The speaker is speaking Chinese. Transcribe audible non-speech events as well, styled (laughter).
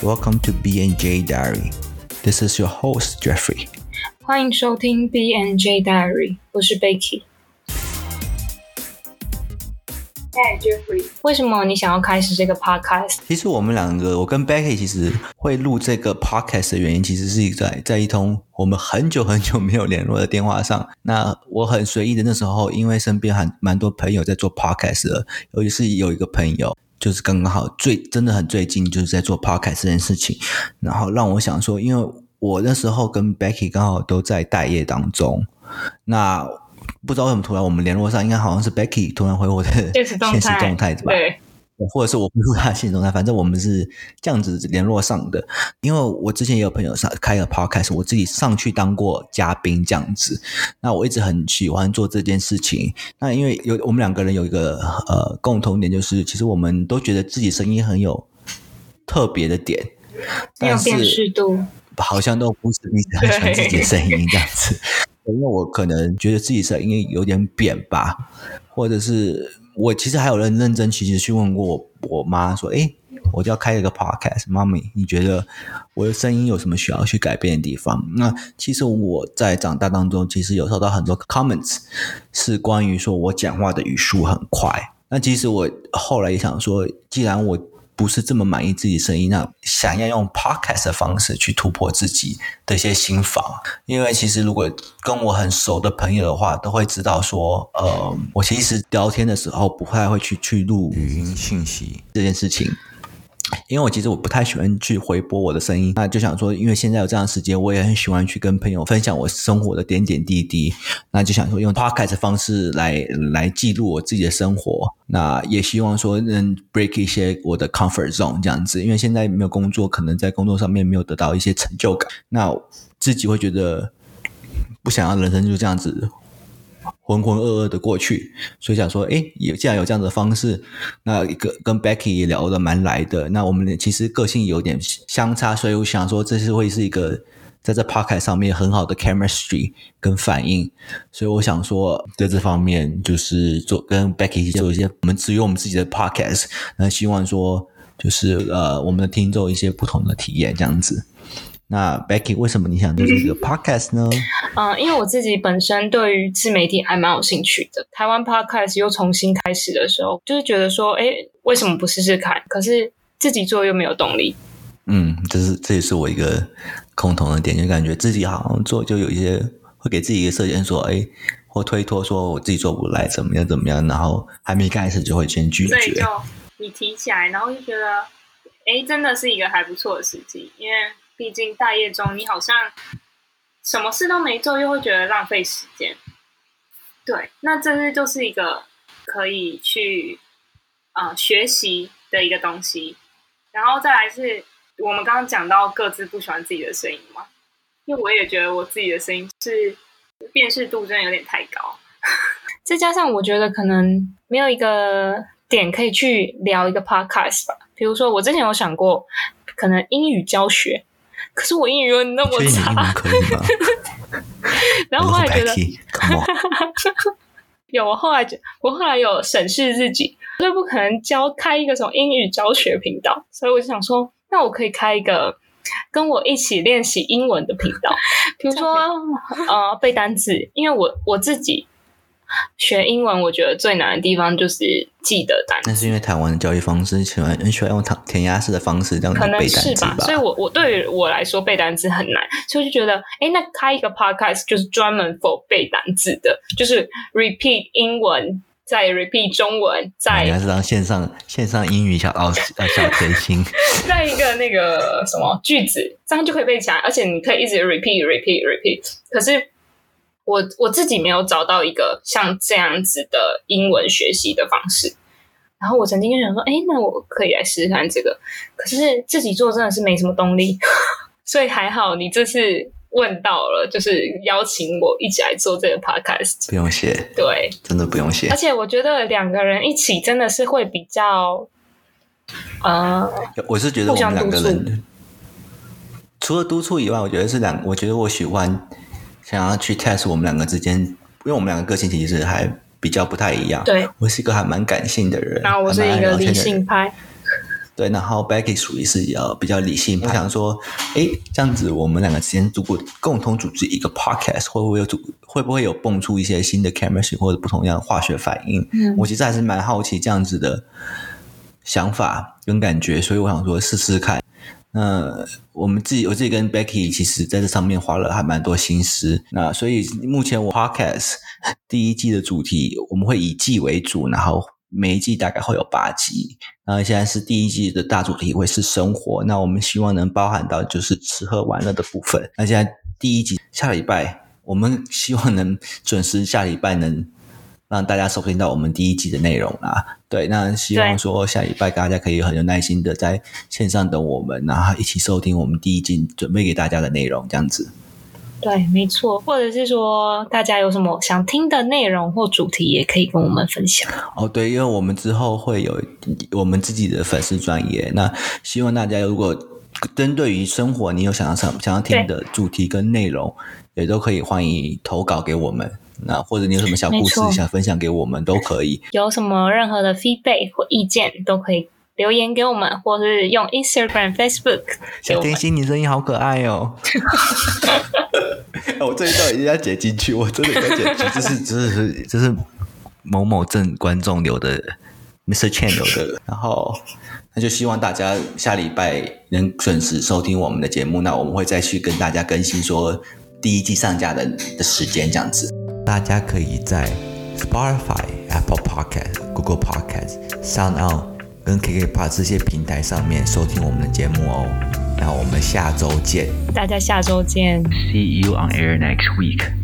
Welcome to B and J Diary. This is your host Jeffrey. 欢迎收听 B N J Diary，我是 Becky。嗨，Jeffrey，为什么你想要开始这个 podcast？其实我们两个，我跟 Becky 其实会录这个 podcast 的原因，其实是在在一通我们很久很久没有联络的电话上。那我很随意的那时候，因为身边还蛮多朋友在做 podcast 的，尤其是有一个朋友。就是刚刚好最真的很最近就是在做 podcast 这件事情，然后让我想说，因为我那时候跟 Becky 刚好都在待业当中，那不知道为什么突然我们联络上，应该好像是 Becky 突然回我的现实动态，(laughs) 对。或者是我不录他信中态，反正我们是这样子联络上的。因为我之前也有朋友上开个 podcast，我自己上去当过嘉宾这样子。那我一直很喜欢做这件事情。那因为有我们两个人有一个呃共同点，就是其实我们都觉得自己声音很有特别的点，但是好像都不是一直很喜欢自己的声音这样子。(laughs) 因为我可能觉得自己声音有点扁吧，或者是。我其实还有认认真，其实去问过我妈说：“哎，我就要开一个 podcast，妈咪，你觉得我的声音有什么需要去改变的地方？”那其实我在长大当中，其实有收到很多 comments，是关于说我讲话的语速很快。那其实我后来也想说，既然我不是这么满意自己声音，那想要用 podcast 的方式去突破自己的一些心防。因为其实如果跟我很熟的朋友的话，都会知道说，呃，我其实聊天的时候不太会去去录语音信息这件事情。因为我其实我不太喜欢去回播我的声音，那就想说，因为现在有这样的时间，我也很喜欢去跟朋友分享我生活的点点滴滴，那就想说用 podcast 方式来来记录我自己的生活，那也希望说能 break 一些我的 comfort zone 这样子，因为现在没有工作，可能在工作上面没有得到一些成就感，那自己会觉得不想要人生就这样子。浑浑噩噩的过去，所以想说，哎，有既然有这样的方式，那一个跟 Becky 也聊得蛮来的，那我们其实个性有点相差，所以我想说，这是会是一个在这 Podcast 上面很好的 chemistry 跟反应，所以我想说，在这方面就是做跟 Becky 做一些我们只有我们自己的 Podcast，那希望说就是呃我们的听众一些不同的体验这样子。那 Becky，为什么你想做这个 (laughs) podcast 呢？嗯，因为我自己本身对于自媒体还蛮有兴趣的。台湾 podcast 又重新开始的时候，就是觉得说，哎，为什么不试试看？可是自己做又没有动力。嗯，这是这也是我一个共同的点，就感觉自己好像做就有一些会给自己一个设限，说，哎，或推脱说我自己做不来，怎么样怎么样，然后还没开始就会先拒绝。所以就你提起来，然后就觉得，哎，真的是一个还不错的时机，因为。毕竟大业中，你好像什么事都没做，又会觉得浪费时间。对，那这是就是一个可以去啊学习的一个东西。然后再来是我们刚刚讲到各自不喜欢自己的声音嘛，因为我也觉得我自己的声音是辨识度真的有点太高。(laughs) 再加上我觉得可能没有一个点可以去聊一个 podcast 吧。比如说我之前有想过，可能英语教学。可是我英语又那么差，可以吗？(laughs) 然后后来觉得，(laughs) 有我后来觉，我后来有审视自己，就不可能教开一个什么英语教学频道，所以我就想说，那我可以开一个跟我一起练习英文的频道，比如说呃背单词，因为我我自己。学英文，我觉得最难的地方就是记得单词。那是因为台湾的教育方式喜欢很喜欢用填填鸭式的方式这样背单词吧。所以，我我对于我来说背单词很难，所以就觉得，哎，那开一个 podcast 就是专门 for 背单词的，就是 repeat 英文，再 repeat 中文，再你还是当线上线上英语小老师呃小甜心，(laughs) 再一个那个什么句子，这样就可以背起来，而且你可以一直 repeat repeat repeat。可是。我我自己没有找到一个像这样子的英文学习的方式，然后我曾经就想说，哎，那我可以来试试看这个，可是自己做真的是没什么动力，(laughs) 所以还好你这次问到了，就是邀请我一起来做这个 podcast，不用谢，对，真的不用谢，而且我觉得两个人一起真的是会比较，呃，我是觉得我们两个人除了督促以外，我觉得是两，我觉得我喜欢。想要去 test 我们两个之间，因为我们两个个性其实还比较不太一样。对，我是一个还蛮感性的人，然后我是一个理性派。对，然后 Becky 属于是要比较理性，我想说，哎，这样子我们两个之间如果共同组织一个 podcast，会不会有组会不会有蹦出一些新的 chemistry 或者不同样的化学反应？嗯，我其实还是蛮好奇这样子的想法跟感觉，所以我想说试试看。那我们自己，我自己跟 Becky 其实在这上面花了还蛮多心思。那所以目前我 podcast (laughs) 第一季的主题，我们会以季为主，然后每一季大概会有八集。那现在是第一季的大主题会是生活，那我们希望能包含到就是吃喝玩乐的部分。那现在第一集下礼拜，我们希望能准时下礼拜能。让大家收听到我们第一季的内容啦，对，那希望说下礼拜大家可以很有耐心的在线上等我们，然后一起收听我们第一季准备给大家的内容，这样子。对，没错，或者是说大家有什么想听的内容或主题，也可以跟我们分享。哦，对，因为我们之后会有我们自己的粉丝专业，那希望大家如果针对于生活，你有想要想想要听的主题跟内容，也都可以欢迎投稿给我们。那或者你有什么小故事想分享给我们都可以。有什么任何的 feedback 或意见都可以留言给我们，或是用 Instagram、Facebook。小甜心，你声音好可爱哦！(laughs) 我这一段一定要剪进去，我真的要剪进去。(laughs) 这是这是这是某某镇观众留的，Mr. Chen 留的。(laughs) 然后那就希望大家下礼拜能准时收听我们的节目。那我们会再去跟大家更新说第一季上架的的时间，这样子。大家可以在 Spotify、Apple Podcast、Google Podcast、SoundOn 跟 KKPod 这些平台上面收听我们的节目哦。那我们下周见，大家下周见。See you on air next week.